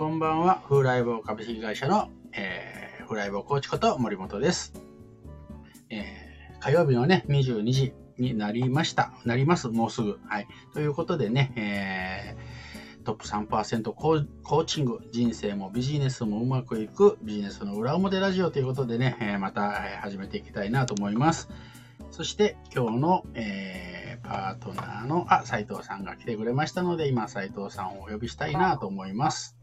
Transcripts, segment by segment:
こんばんは、フーライボー株式会社の、えー、フーライボコーチこと森本です。えー、火曜日のね、22時になりました。なります、もうすぐ。はい。ということでね、えー、トップ3%コーコーチング、人生もビジネスもうまくいくビジネスの裏表ラジオということでね、えまた始めていきたいなと思います。そして今日の、えーパートナーの、あ、斉藤さんが来てくれましたので、今斉藤さんをお呼びしたいなと思います。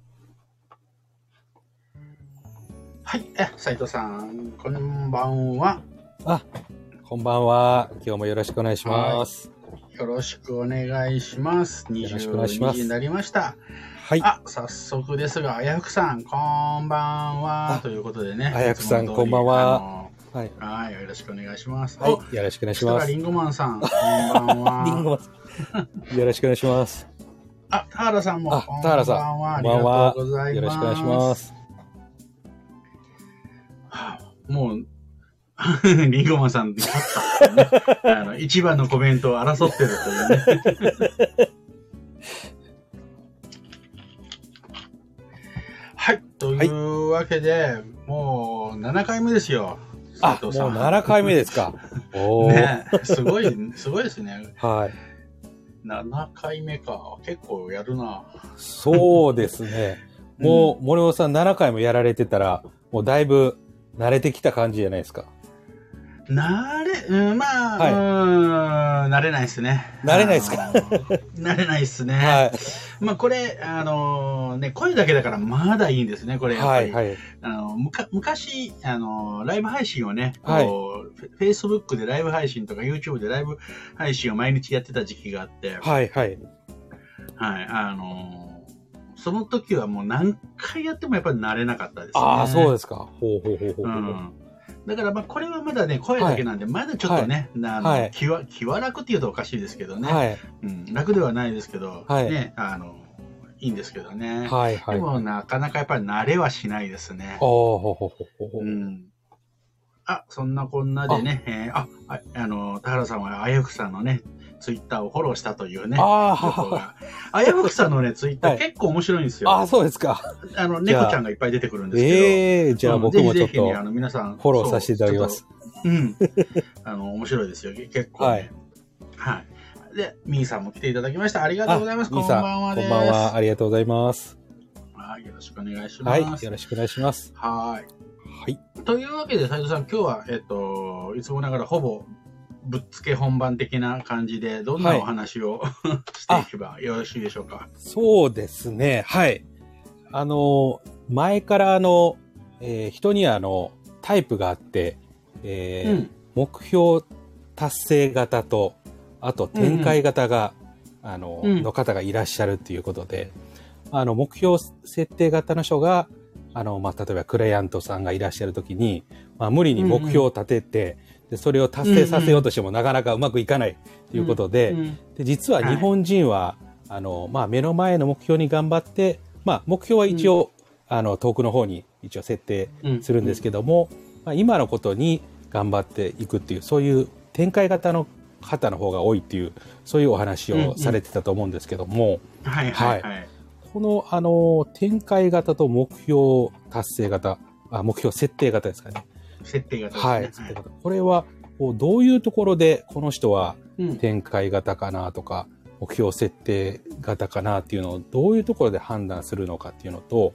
はい、え斉藤さん、こんばんは。あ、こんばんは。今日もよろしくお願いします。よろしくお願いします。よろしくお願いします22時になりました。はい。あ、早速ですが、あやふくさん、こんばんは。あということでね。あやふくさんこんばんははい。はい、よろしくお願いします。はいお。よろしくお願いします。らリンゴマンさん、こんばんは。リンゴマンよろしくお願いします。あ、田原さんも、あこん田原さんばんは。あこんりがばんはとうございます。よろしくお願いします。はあもう、リンゴマンさん、勝った あの、一番のコメントを争ってるというね。はい。というわけで、もう7回目ですよ。あ、もう斉藤さん7回目ですか。おー。ねすごい、すごいですね。はい。7回目か。結構やるな。そうですね。もう、森本さん7回もやられてたら、もうだいぶ慣れてきた感じじゃないですか。慣れ、うん、まあ、はいうーん、慣れないですね。慣れないですか 慣れないですね。はまあこれ、あのね、声だけだからまだいいんですね、これ。はい。はい。あのむか昔、あのライブ配信をね、はいフェイスブックでライブ配信とか YouTube でライブ配信を毎日やってた時期があって、はい。はい。はい、あのその時はもう何回やってもやっぱり慣れなかったですね。ああ、そうですか。ほうほうほうほうほう。うんだからまあこれはまだね、声だけなんで、まだちょっとね、あのはい気は気は楽っていうとおかしいですけどね、はい。うん、楽ではないですけど、はいね、あの、いいんですけどね。はい。はい。でもなかなかやっぱり慣れはしないですね。おーほうほうん。あ、そんなこんなでね、えーあ、ああの、田原さんはあやふくさんのね、ツイッターをフォローしたというね、あ。あやふくさんのね、ツイッターはい結構面白いんですよ。あー、そうですか。あの、猫ちゃんがいっぱい出てくるんですけど。ええじゃあうん僕もちょっぜひぜひね、あとの、皆さん。フォローさせていただきます。そう。ん。あの、面白いですよ。結構、ね。はい。はい。で、みーさんも来ていただきました。ありがとうございます。こんばんは。こんばんは。ありがとうございます。はい。よろしくお願いします。はい。よろしくお願いします。はい。はい。というわけで、斉藤さん、今日は、えっと、いつもながらほぼぶっつけ本番的な感じで、どんなはいお話を、していけばよろしいでしょうか？そうですね。はい。あの、前からあの、えー人にはあの、タイプがあって、えーうん。目標達成型と、あと展開型が、あの、うんの方がいらっしゃるっていうことで、あの、目標設定型の人が、あの、まあ、例えばクライアントさんがいらっしゃるときに、まあ、無理に目標を立てて、で、それを達成させようとしてもなかなかうまくいかないということで、うんで実は日本人は、あの、まあ、目の前の目標に頑張って、まあ、目標は一応、あの、遠くの方に一応設定うんするんですけども、まあ、今のことに頑張っていくっていう、そういう展開型の方の方が多いっていう、そういうお話をされてたと思うんですけども、はいはい。はい。この、あの、展開型と目標達成型、あ目標設定型ですかね。設定型ですね。はい。これは、どういうところで、この人はうん展開型かなとか、目標設定型かなっていうのをどういうところで判断するのかっていうのと、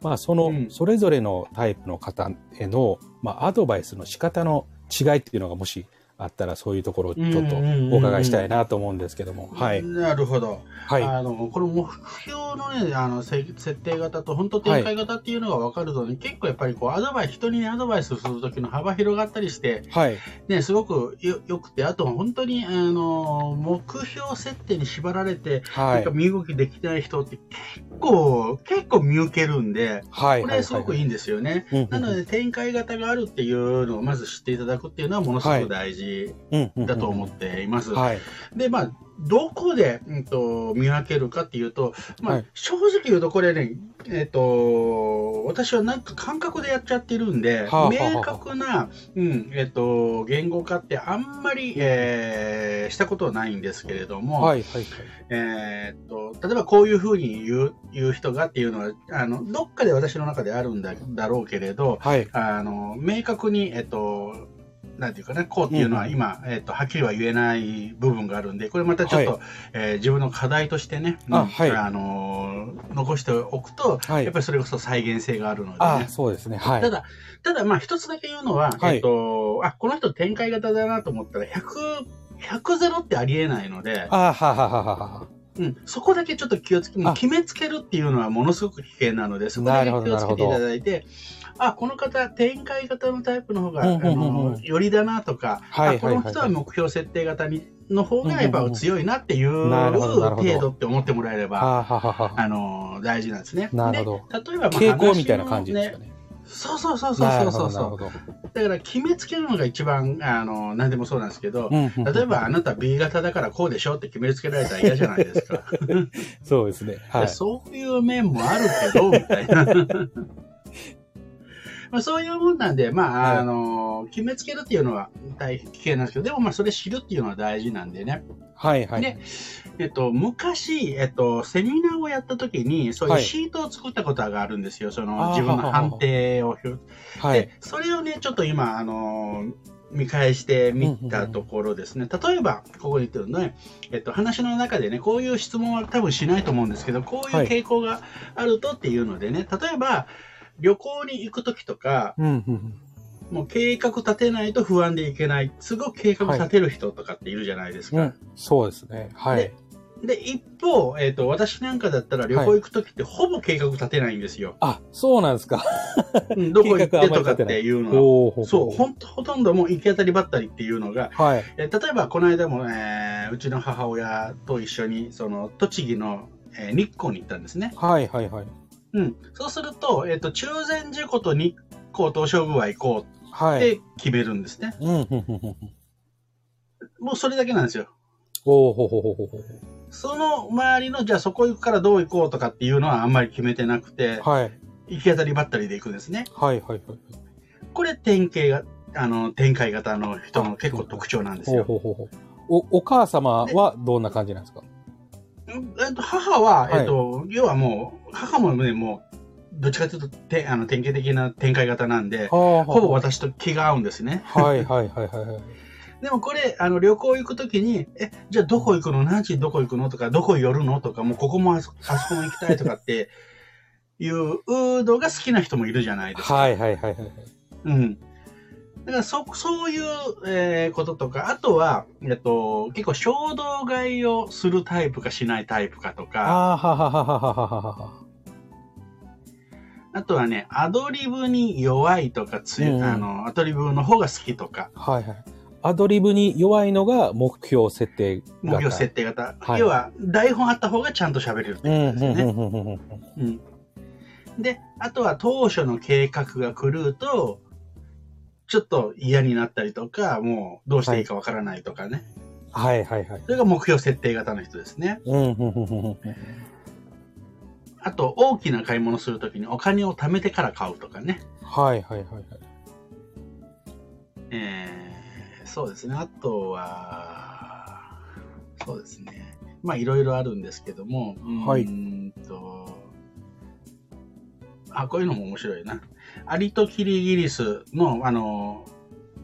まあそのうんそれぞれのタイプの方への、まあアドバイスの仕方の違いっていうのがもしあったらそういうところをちょっとお伺いしたいなと思うんですけども。はい。なるほど。はい。あの、この目標のね、あの、せ設定型と本当展開型っていうのが分かるとね、結構やっぱりこう、アドバイス、人にねアドバイスするときの幅広がったりして、はい。ね、すごくよよくて、あと本当に、あの、目標設定に縛られて、はいか。身動きできない人って結構、結構見受けるんで、はい。これすごくいいんですよね。うんうんなので、展開型があるっていうのをまず知っていただくっていうのはものすごく大事うんうんうんだと思っています。はい。で、まあ、どこで、うん、と見分けるかっていうと、まあはい正直言うとこれね、えっ、と、私はなんか感覚でやっちゃってるんで、はあ明確な、うん、えっ、と、言語化ってあんまり、えーしたことはないんですけれども、はいはいはい。えーっと、例えばこういうふうに言う言う人がっていうのは、あの、どっかで私の中であるんだだろうけれど、はい。あの、明確に、えっと、なんていうかね、こうっていうのはうん今、えっと、はっきりは言えない部分があるんで、これまたちょっと、はえー自分の課題としてね、うんあはいあの、残しておくと、はいやっぱりそれこそ再現性があるのでね。そうですね。はい。ただ、ただ、まあ、一つだけ言うのは、はいえっと、あ、この人展開型だなと思ったら、100、100ゼロってありえないので、ああ、ははははは。うん、そこだけちょっと気をつけ、決めつけるっていうのはものすごく危険なので、そこだけ気をつけていただいて、あ、この方、展開型のタイプの方が、うんうんうんうん。あの、よりだなとか、はいあこの人は目標設定型にの方がやっぱ強いなっていう程度って思ってもらえれば、はははは。あ。の、大事なんですね。なるほで例えば、まあ傾向みたいな感じですかね。そうそうそうそうそうそう。だから決めつけるのが一番、あの、何でもそうなんですけど、うんうん例えばあなた B 型だからこうでしょって決めつけられたら嫌じゃないですか。そうですね。はい。そういう面もあるけど、みたいな。まあそういうもんなんで、まあ、はいあの、決めつけるっていうのは大変危険なんですけど、でもまあそれ知るっていうのは大事なんでね。はいはい。でえっと、昔、えっと、セミナーをやった時に、そういうはいシートを作ったことがあるんですよ。そあのー自分の判定を。はいで。、それをね、ちょっと今、あの見返してみたところですね。例えば、ここに言ってるのね、えっと、話の中でね、こういう質問は多分しないと思うんですけど、こういう傾向があるとっていうのでね、例えば、旅行に行くときとか、うんうんもう計画立てないと不安でいけない、すごく計画立てる人とかっているじゃないですか。うん。そうですね。はい。で、一方、えっ、と、私なんかだったら旅行行くときってほぼ計画立てないんですよ。あ、そうなんですか。うんどこ行ってとかっていうのは。おーそう、ほんと、ほとんどもう行き当たりばったりっていうのが、はい。えー例えばこの間も、えーうちの母親と一緒に、その、栃木の、えー日光に行ったんですね。はいはいはい。うん。そうすると、えっ、と、中禅寺湖と日光東照宮は行こうはい。って決めるんですね。うん、うん、うん、うん。もうそれだけなんですよ。おーほほほほほ。その周りの、じゃあそこ行くからどう行こうとかっていうのはあんまり決めてなくて、はい。行き当たりばったりで行くんですね。はいはいはい。これ典型が、あの、展開型の人の結構特徴なんですよ。ほうほうほう。お、お母様はどんな感じなんですか？うんえっと、母は、はいえっと、要はもう、母もね、もう、どっちかというと、てあの典型的な展開型なんで、ほほぼ私と気が合うんですね。はいはいはいはいはい。でもこれ、あの、旅行行くときに、え、じゃあどこ行くの？何時どこ行くの？とか、どこ寄るの？とか、もうここもあそあそこも行きたいとかっていうのが好きな人もいるじゃないですか。はいはいはいはい。うん。だからそ、そういう、えーこととか、あとは、えっと、結構衝動買いをするタイプかしないタイプかとか、ああ、ははははははは。あとはね、アドリブに弱いとか強い、うんあの、アドリブの方が好きとか、はいはい。アドリブに弱いのが目標設定型。目標設定型。はい要は、台本あった方がちゃんと喋れるってことですよね。うん。で、あとは当初の計画が狂うと、ちょっと嫌になったりとか、もうどうしていいかわからないとかね。はいはいはい。それが目標設定型の人ですね。うん。あと、大きな買い物するときにお金を貯めてから買うとかね。はいはいはいはい。えー、そうですね。あとは、そうですね。まあ、いろいろあるんですけども、はいうーんと、あ、こういうのも面白いな。アリとキリギリスの、あの、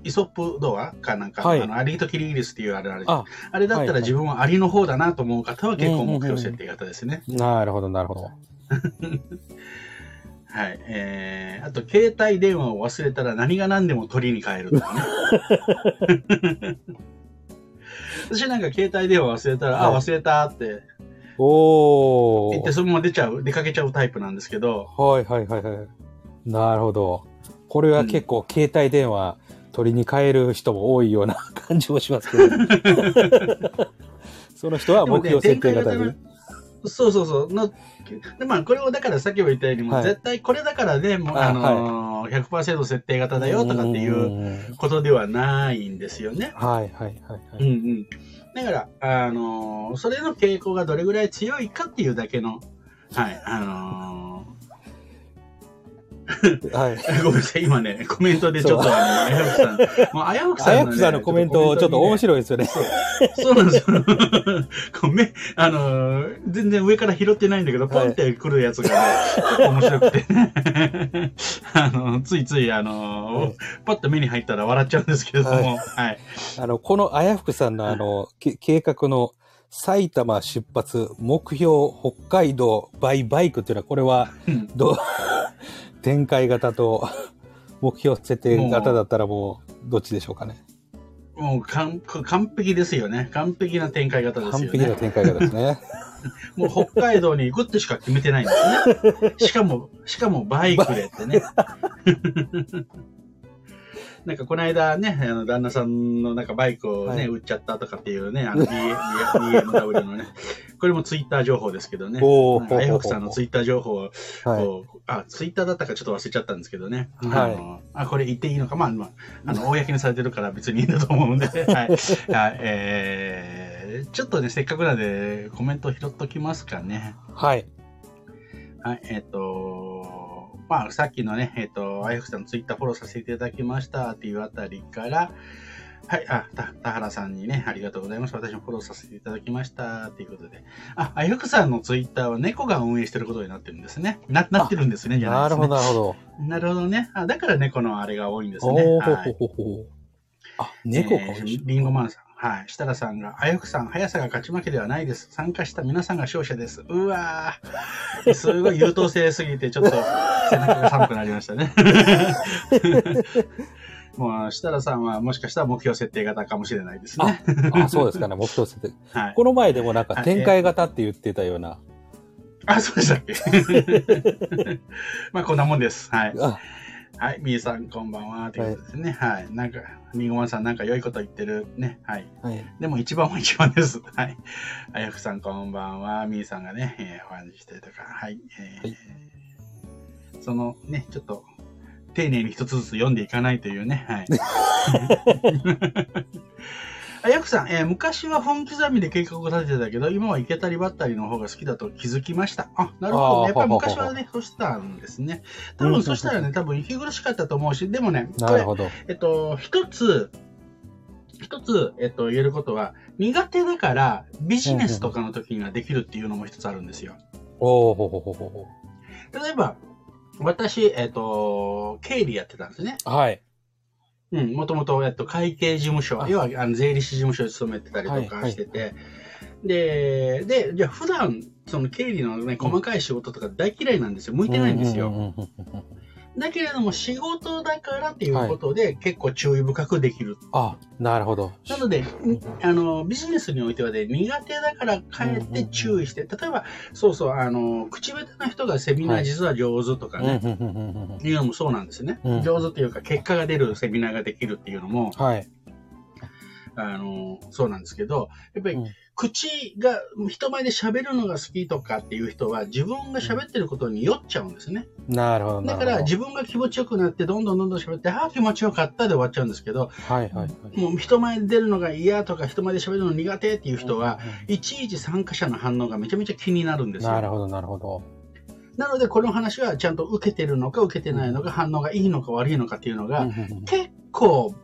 イソップ童話かなんか、はいあのアリとキリギリスっていうあれあれあ、あれだったら自分はアリの方だなと思う方は結構目標設定型ですね。なるほどなるほど。はい。えー、あと、携帯電話を忘れたら何が何でも取りに帰るとかね。私なんか携帯電話忘れたら、あ、はい忘れたっておー言って。そのまま出ちゃう、出かけちゃうタイプなんですけど、はいはいはいはい。なるほど。これは結構携帯電話取りに帰る人も多いような感じもしますけど。その人は目標設定型ででもね。そうそうそう。のでまあ、これをだからさっきも言ったように、もうはい絶対これだからね、もうああのー100%設定型だよとかっていううん。ことではないんですよね。はいはいはいはい。うんうん。だから、あのーそれの傾向がどれぐらい強いかっていうだけの、はい、あのはい。ー ごめんなさい、今ね、コメントでちょっと、あやふくさん、もう、あやふくさんね、やくさんのコメント、ちょっと面い。白いですよね。そうなんですよ。ごめん、あのー全然上から拾ってないんだけど、ポンって来るやつがね、面白くてね、あの、ついつい、あのーはいパッと目に入ったら笑っちゃうんですけれども、はい。あの、このあやふくさんのあの、け計画の埼玉出発、目標北海道バイバイクっていうのは、これは、うんどう、展開型と 目標設定型だったらもう、どっちでしょうかね。もう完完璧ですよね。完璧な展開型ですよ完璧なね。展開型ですね。もう北海道に行くってしか決めてないんですね。しかも、しかもバイクでってね。なんかこの間ね、あの旦那さんのなんかバイクをね、はい売っちゃったとかっていうね、あの B- BMW のね、これもツイッター情報ですけどね。おーなんかあやふくさんのツイッター情報をはい。あ、ツイッターだったかちょっと忘れちゃったんですけどね。はいあのあ、これ言っていいのか、まあ、まあ、あの、公 にされてるから別にいいんだと思うんで、はい。はい、えー、ちょっとね、せっかくなんでコメント拾っときますかね。はい。はい、えっ、と、まあ、さっきのね、えっ、と、あやふくさんのツイッターフォローさせていただきましたっていうあたりから、はい、あ、た田原さんにね、ありがとうございます。私もフォローさせていただきましたということで。あ、あやふくさんのツイッターは猫が運営してることになってるんですね。な、なってるんですね、じゃないですね。なるほど、なるほど。なるほどね。あだから猫のあれが多いんですおね。ーほはい。あ、猫かえーリンゴマンさん。はい。設楽さんが、あやふくさん、速さが勝ち負けではないです。参加した皆さんが勝者です。うわー。すごい優等生すぎて、ちょっと背中が寒くなりましたね。もう、設楽さんはもしかしたら目標設定型かもしれないですね。あ、そうですかね、目標設定。はい。この前でもなんかはい展開型って言ってたような。あ、そうでしたっけ？まあ、こんなもんです。はい。あ、はい。みーさん、こんばんは。ということですね。はい。なんか、みごまんさん、なんか良いこと言ってるね。はい。はい。でも一番は一番です。はい。あやふさんこんばんは。みーさんがね、えー、お話ししてとか、はい。えーはいそのね、ちょっと、丁寧に一つずつ読んでいかないというね、はい。あやふさん、えー昔は本刻みで計画を立ててたけど、今は池たりばったりの方が好きだと気づきました。あ、なるほど、ね。やっぱり昔はね、そうしたんですね。多分そしたらね、多分息苦しかったと思うし、でもね、なるほど。えっと、一つ、一つ、えっと、言えることは、苦手だからビジネスとかの時にはできるっていうのも一つあるんですよ。おーほほほほほ。例えば、私、えっと、経理やってたんですね。はい。うん、もともと、えっと、会計事務所あ、要はあの税理士事務所に勤めてたりとかしてて、で、で、じゃあ普段、その経理のね、細かい仕事とか大嫌いなんですよ。向いてないんですよ。うんうんうんうんうんだけれども、仕事だからっていうことで、結構注意深くできるあ、なるほど。なので、んあの、ビジネスにおいてはね、苦手だからかえって注意して、例えば、そうそう、あの、口下手な人がセミナーはい実は上手とかね、うんうんうんうんうんいうのもそうなんですね。うん上手っていうか、結果が出るセミナーができるっていうのも、はい。あの、そうなんですけど、やっぱりうん、口が、人前で喋るのが好きとかっていう人は、自分が喋ってることに酔っちゃうんですね。なるほど。なだから、自分が気持ちよくなって、どんどんどんどん喋って、ああ、気持ちよかったで終わっちゃうんですけど、はいはいはい。もう人前で出るのが嫌とか、人前で喋るの苦手っていう人は、うんいちいち参加者の反応がめちゃめちゃ気になるんですよ。なるほど、なるほど。なので、この話はちゃんと受けてるのか受けてないのか、反応がいいのか悪いのかっていうのが、結構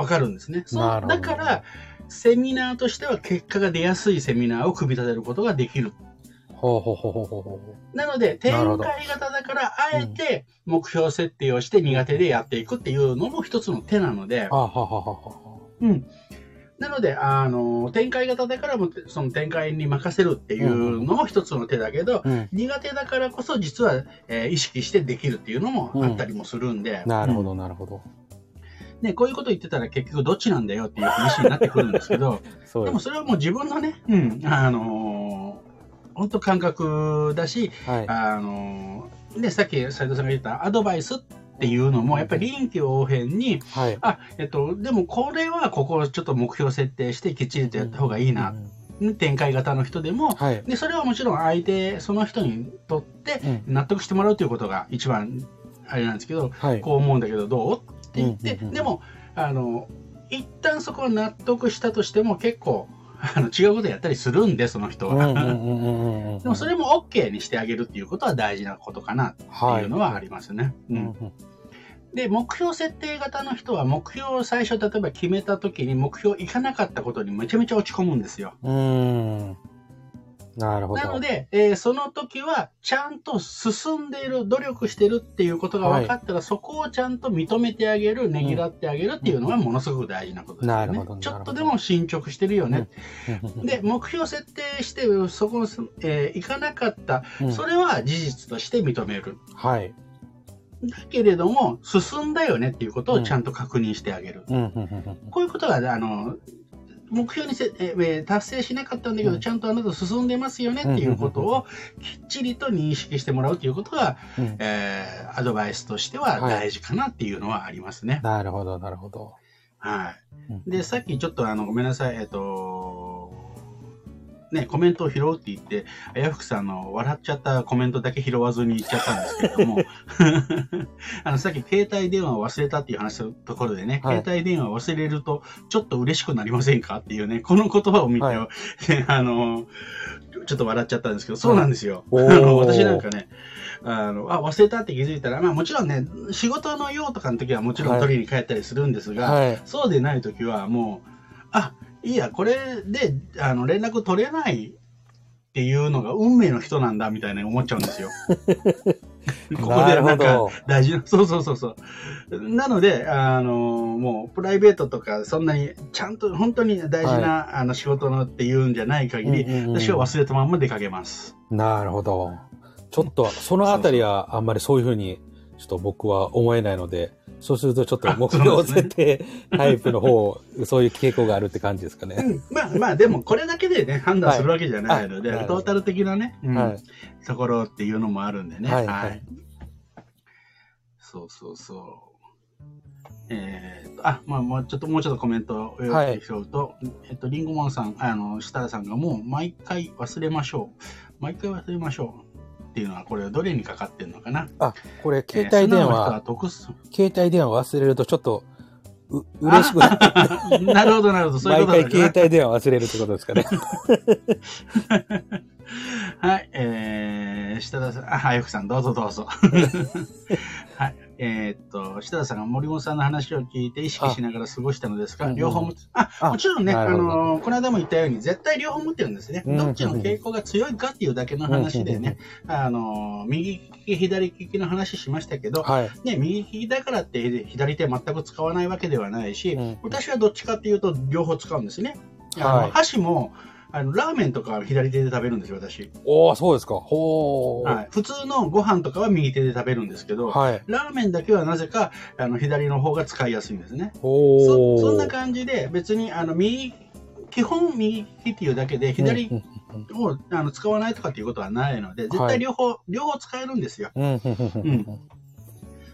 わかるんですね。そうなるほどだから、セミナーとしては結果が出やすいセミナーを組み立てることができる。ほうほうほうほうほうほなので、展開型だから、あえて目標設定をして苦手でやっていくっていうのも一つの手なのでう。、ん。なので、あの、展開型だからも、その展開に任せるっていうのも一つの手だけど、うん。苦手だからこそ実は、えー意識してできるっていうのもあったりもするんで、うんなるほど、なるほど。ね、こういうこと言ってたら結局どっちなんだよっていう話になってくるんですけど、ででもそれはもう自分のね、うん、あのー本当感覚だし、す。はい。あのーで、さっき斉藤さんが言ったアドバイスっていうのも、やっぱり臨機応変に、はい。あ、えっと、でもこれはここをちょっと目標設定してきっちりとやった方がいいな、うん展開型の人でも、はい。で、それはもちろん相手、その人にとってうん納得してもらうということが一番あれなんですけど、はい。こう思うんだけどどう？って言って、でも、あの、一旦そこは納得したとしても結構、あの違うことやったりするんで、その人は。でもそれも OK にしてあげるっていうことは大事なことかなっていうのはありますね。ううんんうんで、目標設定型の人は目標を最初例えば決めた時に目標いかなかったことにめちゃめちゃ落ち込むんですよ。うーん。なるほど。なので、えーその時はちゃんと進んでいる、努力してるっていうことが分かったら、そこをちゃんと認めてあげる、ねぎらってあげるっていうのがものすごく大事なことですよね。ちょっとでも進捗してるよね。うん。で、目標設定して、そこ、えーいかなかった、うん。それは事実として認める。はい。だけれども、進んだよねっていうことをちゃんと確認してあげる。こういうことが、あの、目標にせ、えー達成しなかったんだけど、うんちゃんとあなた進んでますよねっていうことをきっちりと認識してもらうということが、うんえーアドバイスとしては大事かなっていうのはありますね。なるほど、なるほど。はい。うんで、さっきちょっとあの、ごめんなさい、えっ、と、ね、コメントを拾うって言って、あやふくさんの笑っちゃったコメントだけ拾わずに言っちゃったんですけれども、あの、さっき携帯電話を忘れたっていう話のところでね、はい。携帯電話を忘れるとちょっと嬉しくなりませんかっていうね、この言葉を見て、は あの、ちょっと笑っちゃったんですけど、そうなんですよ。おあーの私なんかね、あの、あ、忘れたって気づいたら、まあもちろんね、仕事の用とかの時はもちろん取りに帰ったりするんですが、はい。そうでない時はもう、あ、いいや、これで、あの、連絡取れないっていうのが運命の人なんだ、みたいな思っちゃうんですよ。ここでなんかど。大事な、そうそうそうそう。なので、あの、もう、プライベートとか、そんなに、ちゃんと、本当に大事な、あの、仕事のっていうんじゃない限り、うんうんうん私は忘れたまんま出かけます。なるほど。ちょっと、そのあたりはあんまりそういうふうに、ちょっと僕は思えないので、そうするとちょっと目標設定タイプの方、そういう傾向があるって感じですかね。うんまあまあ、でも、これだけでね、判断するわけじゃないので、はいあトータル的なね、うんはい。ところっていうのもあるんでね。はいはいそうそうそう。えーあ、まあ、もうちょっと、もうちょっとコメントを読はいんで拾うと、えっと、リンゴマンさん、あの、設楽さんがもう毎回忘れましょう。毎回忘れましょう。っていうのは、これどれにかかってるのかな？あ、これ、携帯電話、得す。携帯電話忘れるとちょっと、う、嬉しくなる。なるほど、なるほど。そういう毎回ことだね。携帯電話忘れるってことですかね。はい、えー、設田さん、あ、はよくさん、どうぞどうぞ。はい、えーっと、設田さんが森本さんの話を聞いて意識しながら過ごしたのですが、あ両方持つ。あ、あもちろんね、あのーこの間も言ったように、絶対両方持ってるんですね。うんどっちの傾向が強いかっていうだけの話でね、あのー右利き、左利きの話しましたけど、はい。ね、右利きだからって左手全く使わないわけではないし、うん私はどっちかっていうと両方使うんですね。あのはい箸もあのラーメンとかは左手で食べるんですよ、私。おー、そうですか。ほー。はい、普通のご飯とかは右手で食べるんですけど、はい。ラーメンだけはなぜかあの左の方が使いやすいんですね。おー。そそんな感じで別にあの右基本右利きっていうだけで左うんを、あの使わないとかっていうことはないので絶対両方、両方使えるんですよ。うん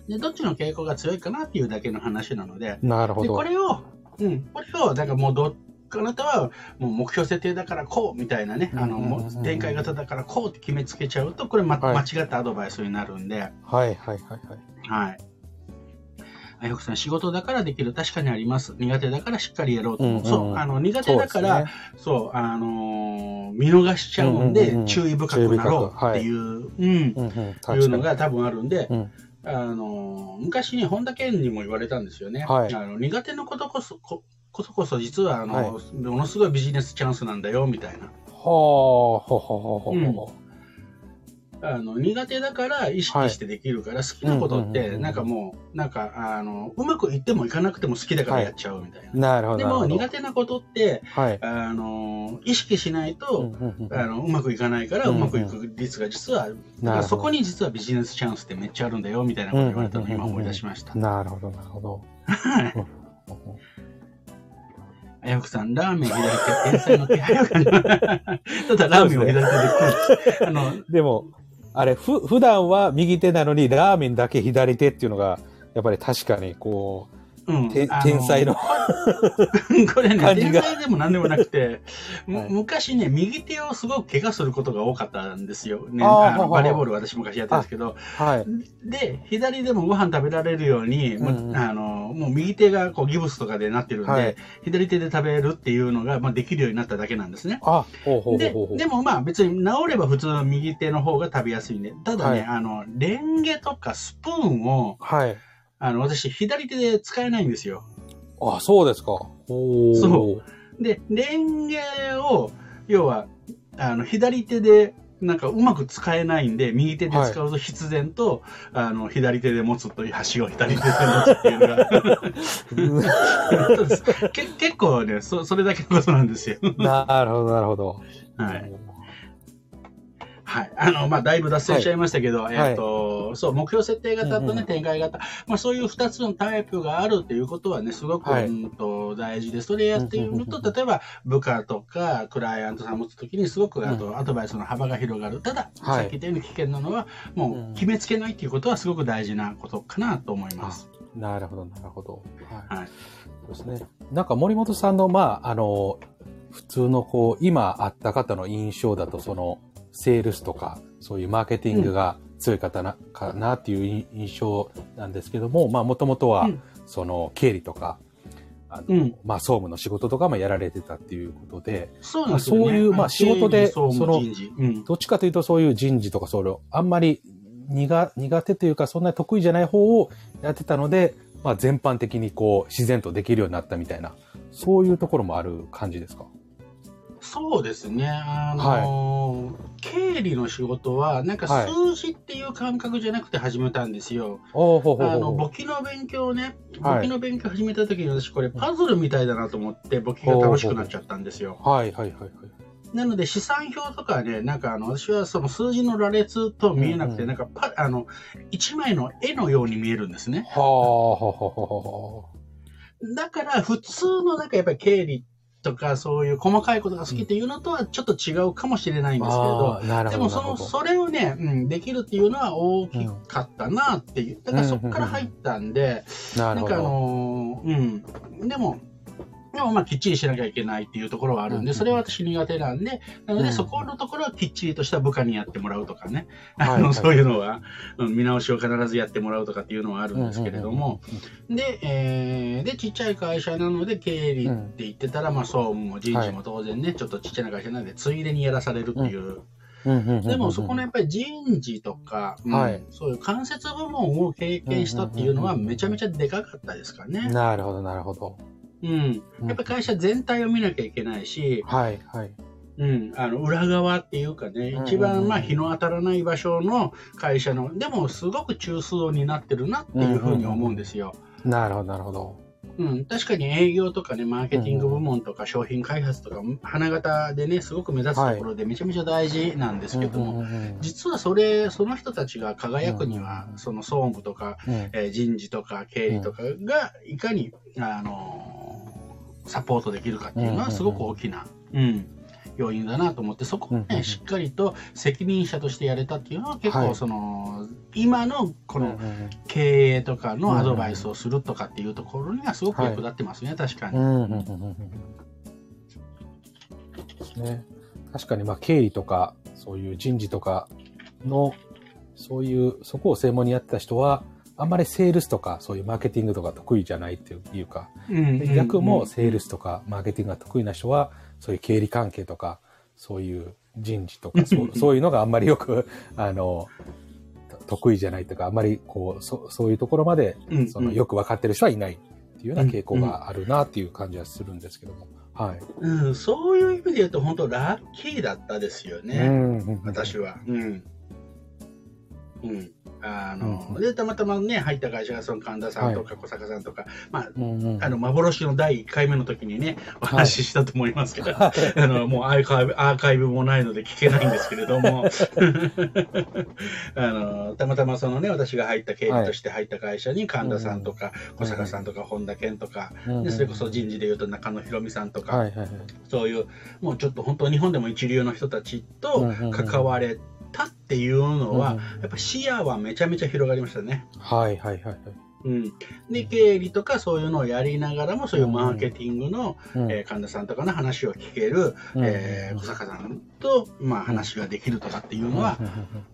でどっちの傾向が強いかなっていうだけの話なので、なるほどでこ。れを、うん、これを、だからもうど、あなたはもう目標設定だからこうみたいなね、あの、展開型だからこうって決めつけちゃうと、これ、まはい間違ったアドバイスになるんで、はいはいはいはい。はい。あよくさん、仕事だからできる、確かにあります。苦手だからしっかりやろうと思う。うんうんそう、あの、苦手だから、そう,、あのー見逃しちゃうんで、注意深くなろうっていう、うん、うんうん、確いう。のが多分あるんで、うんあの昔に本田健にも言われたんですよね。はいあの苦手なことこそここそこそ実はあの、はいものすごいビジネスチャンスなんだよみたいな。はあ、ほほほほうんほ。あの苦手だから意識してできるから、好きなことっうんうんうんうんてなんかもうなんかあのうまくいってもいかなくても好きだからやっちゃうみたいな。なるほど。でも苦手なことってはい。あの意識しないと、うんうんうんあのうまくいかないから、ううんまくいく率が実は、だかなるほどらそこに実はビジネスチャンスってめっちゃあるんだよみたいなこと言われたのを今思い出しました。なるほど、なるほど。あやこさん、ラーメン開いて、天才の手早くただラーメンを開いてでね。あの、でも、あれ、ふ、普段は右手なのに、ラーメンだけ左手っていうのが、やっぱり確かに、こう、うん天才の。これね、天才でも何でもなくて、む はい昔ね、右手をすごく怪我することが多かったんですよ。ね、あのバレーボール私昔やってたんですけど、はい。で、左でもご飯食べられるように、もううんうんあの、もう右手がこうギブスとかでなってるんで、はい左手で食べるっていうのが、まあ、できるようになっただけなんですね。あ、ほうほうで。でもまあ別に治れば普通の右手の方が食べやすいんで、ただね、はいあの、レンゲとかスプーンを、はい。あの、私左手で使えないんですよ。あ、そうですか。ほう。そで、レンゲを、要は、あの、左手で、なんかうまく使えないんで、右手で使うと必然と、あの、左手で持つという箸を左手で持つっていうのが、結構ねそ、それだけのことなんですよ。なるほど、なるほど。はい。はい。あの、まあ、だいぶ脱線しちゃいましたけど、えっ、と、そう、目標設定型とね、うんうん展開型。まあ、そういう二つのタイプがあるっていうことはね、すごく、はいうんと大事で、それやっているうんうんうんと、例えば、部下とか、クライアントさん持つときに、すごく、あと、アドバイスの幅が広がる。ただ、はいさっき言ったように危険なのは、もうんう、決めつけないっていうことは、すごく大事なことかなと思います。なるほど、なるほど。はい。はい。そうですね。なんか森本さんの、まあ、あの、普通のこう、今あった方の印象だと、その、セールスとか、そういうマーケティングが強い方な、かなっていう印象なんですけども、まあ、もともとはうん、その、経理とか、あの、うん。まあ、総務の仕事とかもやられてたっていうことで、そうね。そういうまあ仕事でその。どっちかというとそういう人事とかそれをあんまり苦苦手というかそんなに得意じゃない方をやってたので、まあ、全般的にこう自然とできるようになったみたいなそういうところもある感じですか？そうですね。あのー経理の仕事は、なんかはい。数字っていう感覚じゃなくて始めたんですよ。おおほうほうあの、簿記の勉強ね、はい。簿記の勉強始めた時に私これパズルみたいだなと思って簿記が楽しくなっちゃったんですよ。はいはいはいはい。なので資産表とかね、なんかあの、私はその数字の羅列と見えなくて、うんうんなんかパ、あの、一枚の絵のように見えるんですね。はあはあはあはだから普通のなんかやっぱり経理とかそういう細かいことが好きっていうのとはちょっと違うかもしれないんですけれど、ああなるでほどなるほど。もそのそれをね、うん、できるっていうのは大きかったなっていう、だからそこから入ったんで、なるほなんかあどのーうん、でも、でもまあきっちりしなきゃいけないっていうところはあるんで、うんそれは私苦手なんで、なのうん。でそこのところはきっちりとした部下にやってもらうとかね、はいあのそういうのは、うん見直しを必ずやってもらうとかっていうのはあるんですけれども、で、えーで、ちっちゃい会社なので経理って言ってたら、まあ総務も人事も当然ね、ちょっとちっちゃな会社なので、ついでにやらされるっていう。ででもそこのやっぱり人事とか、うんはい。そういう間接部門を経験したっていうのはめちゃめちゃでかかったですかね。なるほどなるほどうん。やっぱり会社全体を見なきゃいけないし、はいはい。うん、あの裏側っていうかね、うん一番まあ日の当たらない場所の会社の、でもすごく中枢を担ってるなっていうふうに思うんですよ。なるほどなるほどうん、確かに営業とかね、マーケティング部門とか商品開発とか、花形でね、すごく目立つところでめちゃめちゃ大事なんですけども、うんうんうん実はそれ、その人たちが輝くには、うんその総務とか、うん。えー人事とか経理とかがいかに、あのーサポートできるかっていうのはすごく大きな、うん、要因だなと思って、そこをね、うんうんうん。しっかりと責任者としてやれたっていうのは結構はい。その、今のこの経営とかのアドバイスをするとかっていうところにはすごく役立ってますね、確かに。うんうんうんうんうん。ですね。確かに、まあ、経理とか、そういう人事とかの、そういう、そこを専門にやってた人は、あんまりセールスとか、そういうマーケティングとか得意じゃないっていうか、うんで逆もセールスとかマーケティングが得意な人は、そういう経理関係とか、そういう人事とか、そう そういうのがあんまりよく、あの、と得意じゃないというか、あんまりこう、そそういうところまで、うんそのよく分かってる人はいないっていうような傾向があるなっていう感じはするんですけども。はい。うん、そういう意味で言うと本当ラッキーだったですよね。うん私は。うん。うん。あの、うん。で、たまたまね、入った会社がその神田さんとか小坂さんとか、まあ、うんう。んあの、幻の第1回目の時にね、お話ししたと思いますけど、はあの、もうアーカイブ、アーカイブもないので聞けないんですけれども、あの、たまたまそのね、私が入った経理として入った会社に神田さんとか、小坂さんとか、本田健とか、それこそ人事でいうと中野博美さんとか、はいはいはい。そういう、もうちょっと本当日本でも一流の人たちと関われたっていうのは、やっぱ視野はめちゃめちゃ広がりましたね。はいはいはいはい。うん。で、経理とかそういうのをやりながらも、そういうマーケティングの、うんえー神田さんとかの話を聞ける、うんえー小坂さんと、まあ、話ができるとかっていうのは、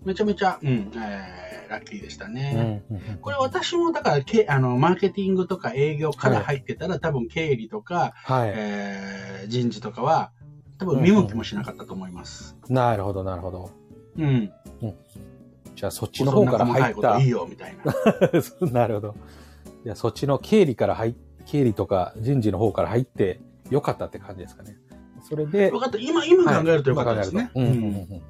めちゃめちゃ、うん、えーラッキーでしたね。これ私もだからけあのマーケティングとか営業から入ってたら、多分経理とか、はい。えー人事とかは多分見向きもしなかったと思います。なるほど、なるほど。うん。じゃあそっちの方から入ったいいい。よみたいな。なるほど。いや、そっちの経理から入っ、経理とか人事の方から入ってよかったって感じですかね。それで、よかった。今今考えるとよかったですね。はいうんうん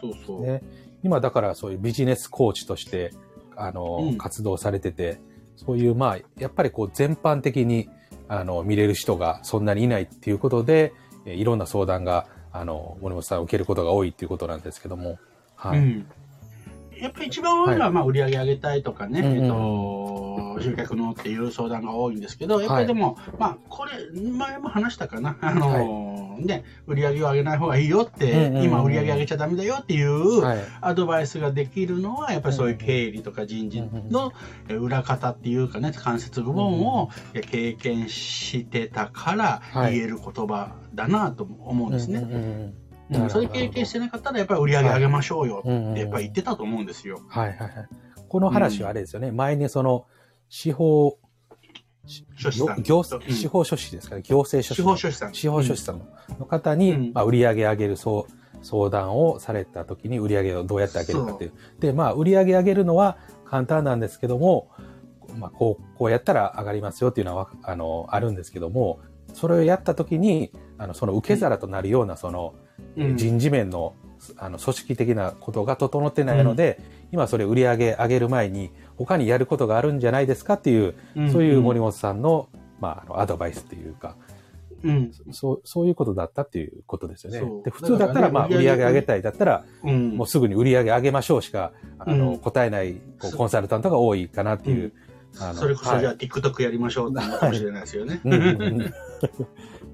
そうそう。ね、今だからそういうビジネスコーチとして、あの、うん活動されてて、そういう、まあ、やっぱりこう全般的に、あの、見れる人がそんなにいないっていうことで、えいろんな相談が、あの、森本さん受けることが多いっていうことなんですけども、はい。うん。やっぱり一番多いのは、まあ、売り上げ上げたいとかね、えっと、集客のっていう相談が多いんですけど、やっぱりでも、まあ、これ、前も話したかな、あの、ね、売り上げを上げない方がいいよって、うんうんうん今売り上げ上げちゃダメだよっていう、はい。アドバイスができるのは、やっぱりそういう経理とか人事のえ裏方っていうかね、関節部分を経験してたからはい言える言葉だなと思うんですね。うんうんうんそれ経験してなかったら、やっぱり売り上げ上げましょうようんうんってやっぱり言ってたと思うんですよ。はいはいはい。この話はあれですよね。前にその、司法、書士さん。行うん司法書士ですかね。行政書士。司法書士さん。司法書士さんの方に、うんまあ、売り上げ上げる相談をされた時に売り上げをどうやって上げるかっていう。で、まあ、売り上げ上げるのは簡単なんですけども、まあ、こう、こうやったら上がりますよっていうのはわ、あの、あるんですけども、それをやった時に、あの、その受け皿となるような、その、うん人事面の、あの、組織的なことが整ってないので、今それ売り上げ上げる前に、他にやることがあるんじゃないですかっていう、うんそういう森本さんの、まあ、あの、アドバイスっていうか、うん。そう、そういうことだったっていうことですよね。で、普通だったら、まあ、売り上げ上げたいだったら、うん。もうすぐに売り上げ上げましょうしか、あの、うん答えないこうコンサルタントが多いかなっていう。あのそれこそ、じゃあは TikTok やりましょうかもしれないですよね。うんうんうん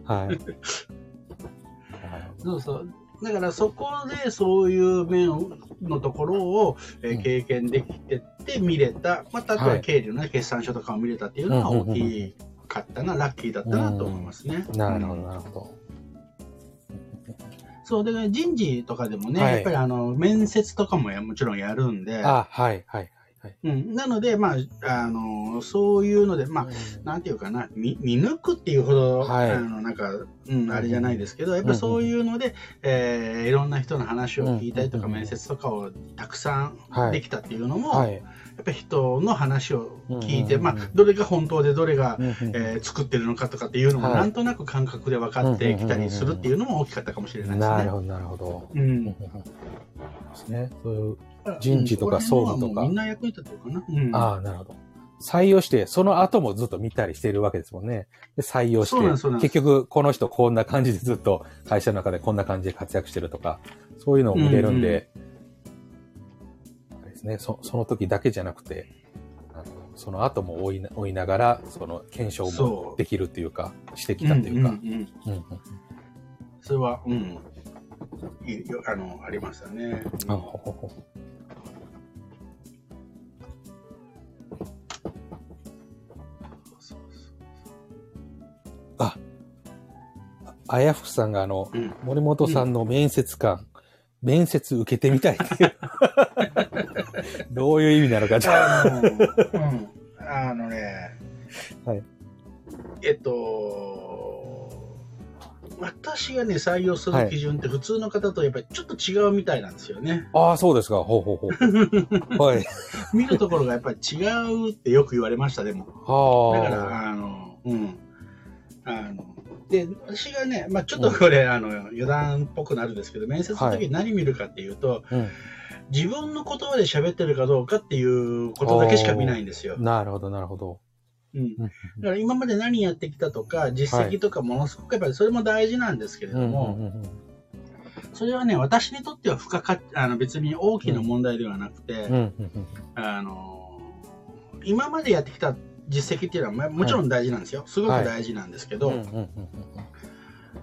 はい。そうそう。だからそこでそういう面のところを、えーうん。経験できてって見れた、またあとは経理の、ね決算書とかを見れたっていうのは大きかったな、ラッキーだったなと思いますね。なるほど、うんなるほど。そう、で、ね、人事とかでもね、はい。やっぱりあの、面接とかもやもちろんやるんで、あ、はい、はい、はい。うん、なので、まあ、あの、そういうので、まあ、なんていうかな、見見抜くっていうほど、はい。あの、なんか、うん、あれじゃないですけど、やっぱりそういうので、えーいろんな人の話を聞いたりとか、うん面接とかをたくさはい。んできたっていうのも、はい。やっぱり人の話を聞いて、うんまあ、どれが本当でどれが、えー作ってるのかとかっていうのも、はいなんとなく感覚で分かってきたりするっていうのも大きかったかもしれないですね。なるほど、なるほど。ううん。ですね。そういう、人事とか総務とかみんな役に立ってるかな。うんああ、なるほど。採用して、その後もずっと見たりしているわけですもんね。で、採用して、結局、この人こんな感じでずっと会社の中でこんな感じで活躍してるとか、そういうのを見れるんで、ですね、そその時だけじゃなくて、あのその後も追いな追いながら、その検証もできるっていうか、してきたっていうか。それは、うん。いいよあの、ありましたね。あほほほ。あ、あやふくさんがあの、うん。森本さんの面接官、面接受けてみたいっていう。どういう意味なのかちょっあの、うん。あのね、はいえっと、私がね、採用する基準って普通の方とやっぱりちょっと違うみたいなんですよね。とああ、そうですか。ほうほうほう。はい。見るところがやっぱり違うってよく言われました、でも。はあ。だから、あの、うん。あの、で、私がね、まあちょっとこれ、あの、余談っぽくなるんですけど、面接の時に何見るかっていうと、うん、自分の言葉で喋ってるかどうかっていうことだけしか見ないんですよ。なるほど、なるほど。うん。うん。だから今まで何やってきたとか、実績とかものすごくやっぱりそれも大事なんですけれども、うんうんうんそれはね、私にとっては付加価値、あの別に大きな問題ではなくて、うん。うん。うん。あの、今までやってきた実績っていうのはまあもちろん大事なんですよ。すごく大事なんですけど、うんうんうんうん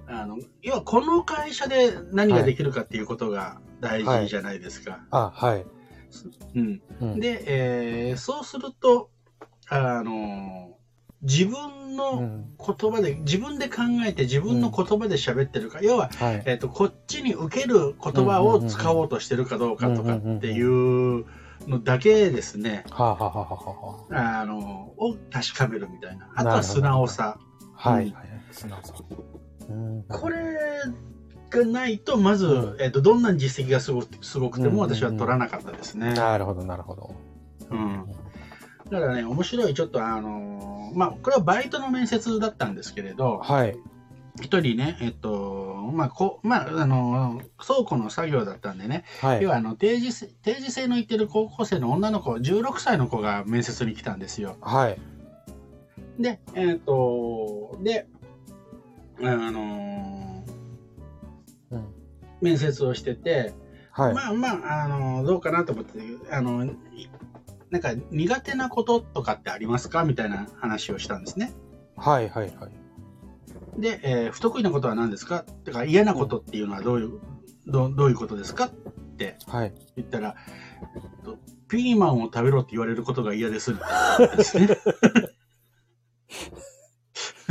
あの、要はこの会社で何ができるかっていうことが大事じゃないですか。あ、はい。うん。うん、で、えーそうすると、あの、自分うのん、言葉で、自分で考えて自分の言葉で喋ってるか、要は、はい。えっ、と、こっちに受ける言葉を使おうとしてるかどうかとかっていうのだけですね、はあ、はあはあはあはあの、を確かめるみたいな。あとは素直さ。あ、はい。うんはい。素直さ。うんこれがないと、まず、うんえっ、と、どんな実績がすごくすごくてもうんうんうん私は取らなかったですね。なるほど、なるほど。うん。だからね、面白い、ちょっとあのーまあ、これはバイトの面接だったんですけれど、はい。一人ね、えっと、まあ、こまあ、あのー倉庫の作業だったんでね、はい要。はあの定時せ定時制の行ってる高校生の女の子、16歳の子が面接に来たんですよ。はい。で、えっと、で、あのーうん面接をしてて、はい。まあまあ、あのどうかなと思って、あの、いなんか苦手なこととかってありますか？みたいな話をしたんですね。はい。はい。はい。で、えー不得意なことは何ですか？てか嫌なことっていうのはどういう、どうどういうことですか？ってはい。言ったら、えっとピーマンを食べろって言われることが嫌ですですね。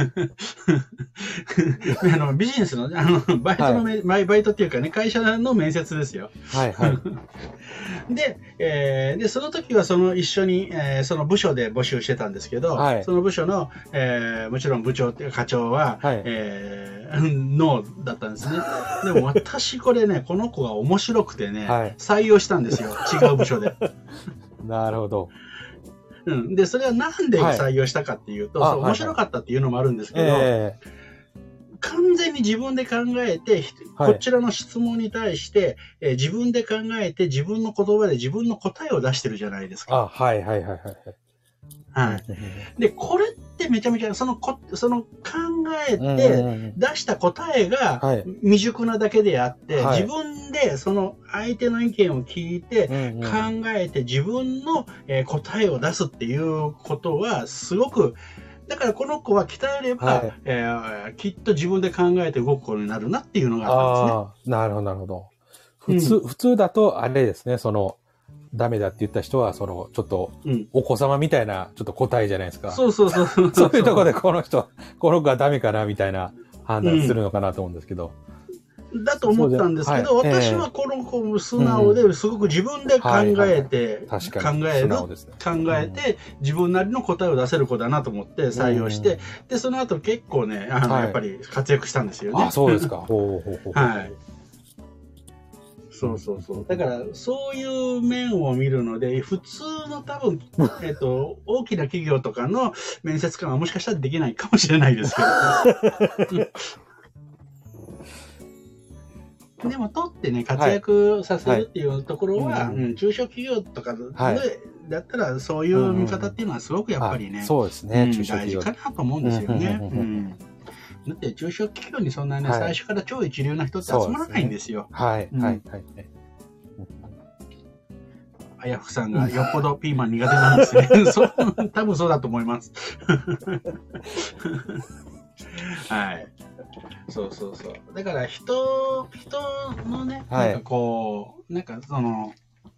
あのビジネスのあのバイトのめ、バイバイトっていうかね、会社の面接ですよ。はい。はい。で、えーで、その時はその一緒に、えーその部署で募集してたんですけど、はいその部署の、えーもちろん部長っていうか課長は、はいえーノーだったんですね。でも私これね、この子が面白くてね、はい採用したんですよ。違う部署で。なるほど。うん。で、それはなんではい採用したかっていうと、あはいそう面白かったっていうのもあるんですけど、え完全に自分で考えて、こちらの質問に対して、えー自分で考えて自分の言葉で自分の答えを出してるじゃないですえか。あ、はい。はい。はい。はい。はい。で、これってめちゃめちゃ、そのこ、その考えうんてうんうん。出した答えがはい。未熟なだけであって、はい。自分でその相手の意見を聞いて、うんうん。考えて自分の、えー答えを出すっていうことはすごく、だからこの子は鍛えれば、はい。えーきっと自分で考えて動く子になるなっていうのがあったんですね。なるほど、なるほど。普通、普通だと、あれですね、その、ダメだって言った人は、その、ちょっと、うん。お子様みたいな、ちょっと答えじゃないですか。そうそうそう。そうそういうところで、この人、この子がダメかな、みたいな判断するのかなと思うんですけど。だと思ったんですけど、はい私はこの子素直ですごく自分で考えて。考える。考えて、自分なりの答えを出せる子だなと思って採用して、で、その後結構ね、あの、はいやっぱり活躍したんですよね。あ、そうですか。ほうほうほうほう。はい。そうそうそう。だから、そういう面を見るので、普通の多分、えっと、大きな企業とかの面接官はもしかしたらできないかもしれないですけど。でも、取ってね、活躍させるっていうところは、はい。うんうん中小企業とかで、はい。だったら、そういう見方っていうのはすごくやっぱりね、あそうですね、大事かなと思うんですよね。うんだって中小企業にそんなね、はい最初から超一流な人って集まらないんですよ。はい、うんはい、はい。あやふさんがよっぽどピーマン苦手なんですね。そう、多分そうだと思います。はい。そうそうそう。だから人、人のね、はいなんかこう、なんかその、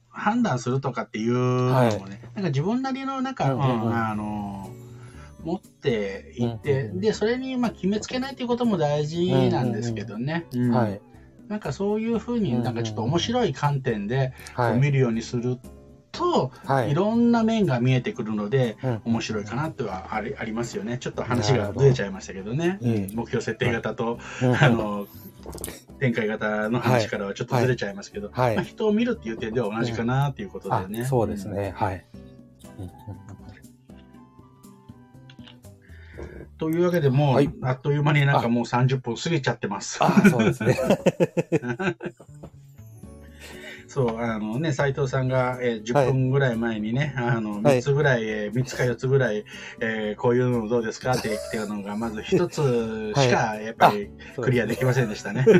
判断するとかっていうのもね、はいなんか自分なりのなんか、うんあの、持っていって、うんで、それにまあ決めつけないっていうことも大事なんですけどね。なんかそういうふうになんかちょっと面白い観点ではい。見るようにすると、はい。いろんな面が見えてくるので、うん。面白いかなってはありありますよね。ちょっと話がずれちゃいましたけどね。うん。うん目標設定型と、うん。あの、展開型の話からはちょっとずれちゃいますけど、はい。まあ、人を見るっていう点では同じかなっていうことあでね。そうですね、はい。うんというわけでもう、はいあっという間になんかもう30分過ぎちゃってます。あ、そうですね。そう、あのね、斉藤さんが、えー10はい分ぐらい前にね、あの、はい3つぐらい、えー3つか4つぐらい、えーこういうのどうですかって来てるのが、まず1つしか、やっぱりクリアできませんでしたね。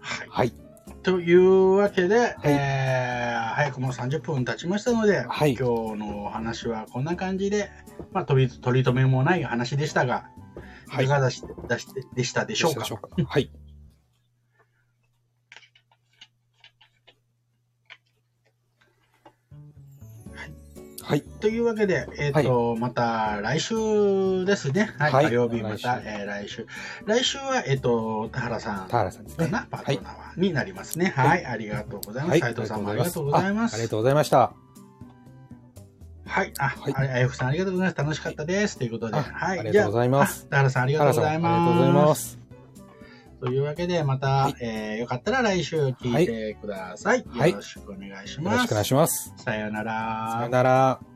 はい。はい。というわけで、えー早くもう30分経ちましたので、はい今日のお話はこんな感じで、まあ、取り取り留めもない話でしたが、はいいかがでしたでしょうか？どうでしょうか？はい。はい。というわけで、えっ、と、また来週ですね。はい。はい火曜日また、来週えー来週。来週は、えっ、と、田原さん田原さんですね。かな、パートナーになりますね。はい。ありがとうございます。斉藤さんもありがとうございます。あありがとうございました。はい。あ、はいああやふさんありがとうございます。楽しかったです。ということで。あはい。ありがとうございます田原さんあり田がとうございます。ありがとうございます。というわけで、また、はいえーよかったら来週聞いてください。はいよろしくお願いしよろます。しくお願いします。さようなら。さよなら。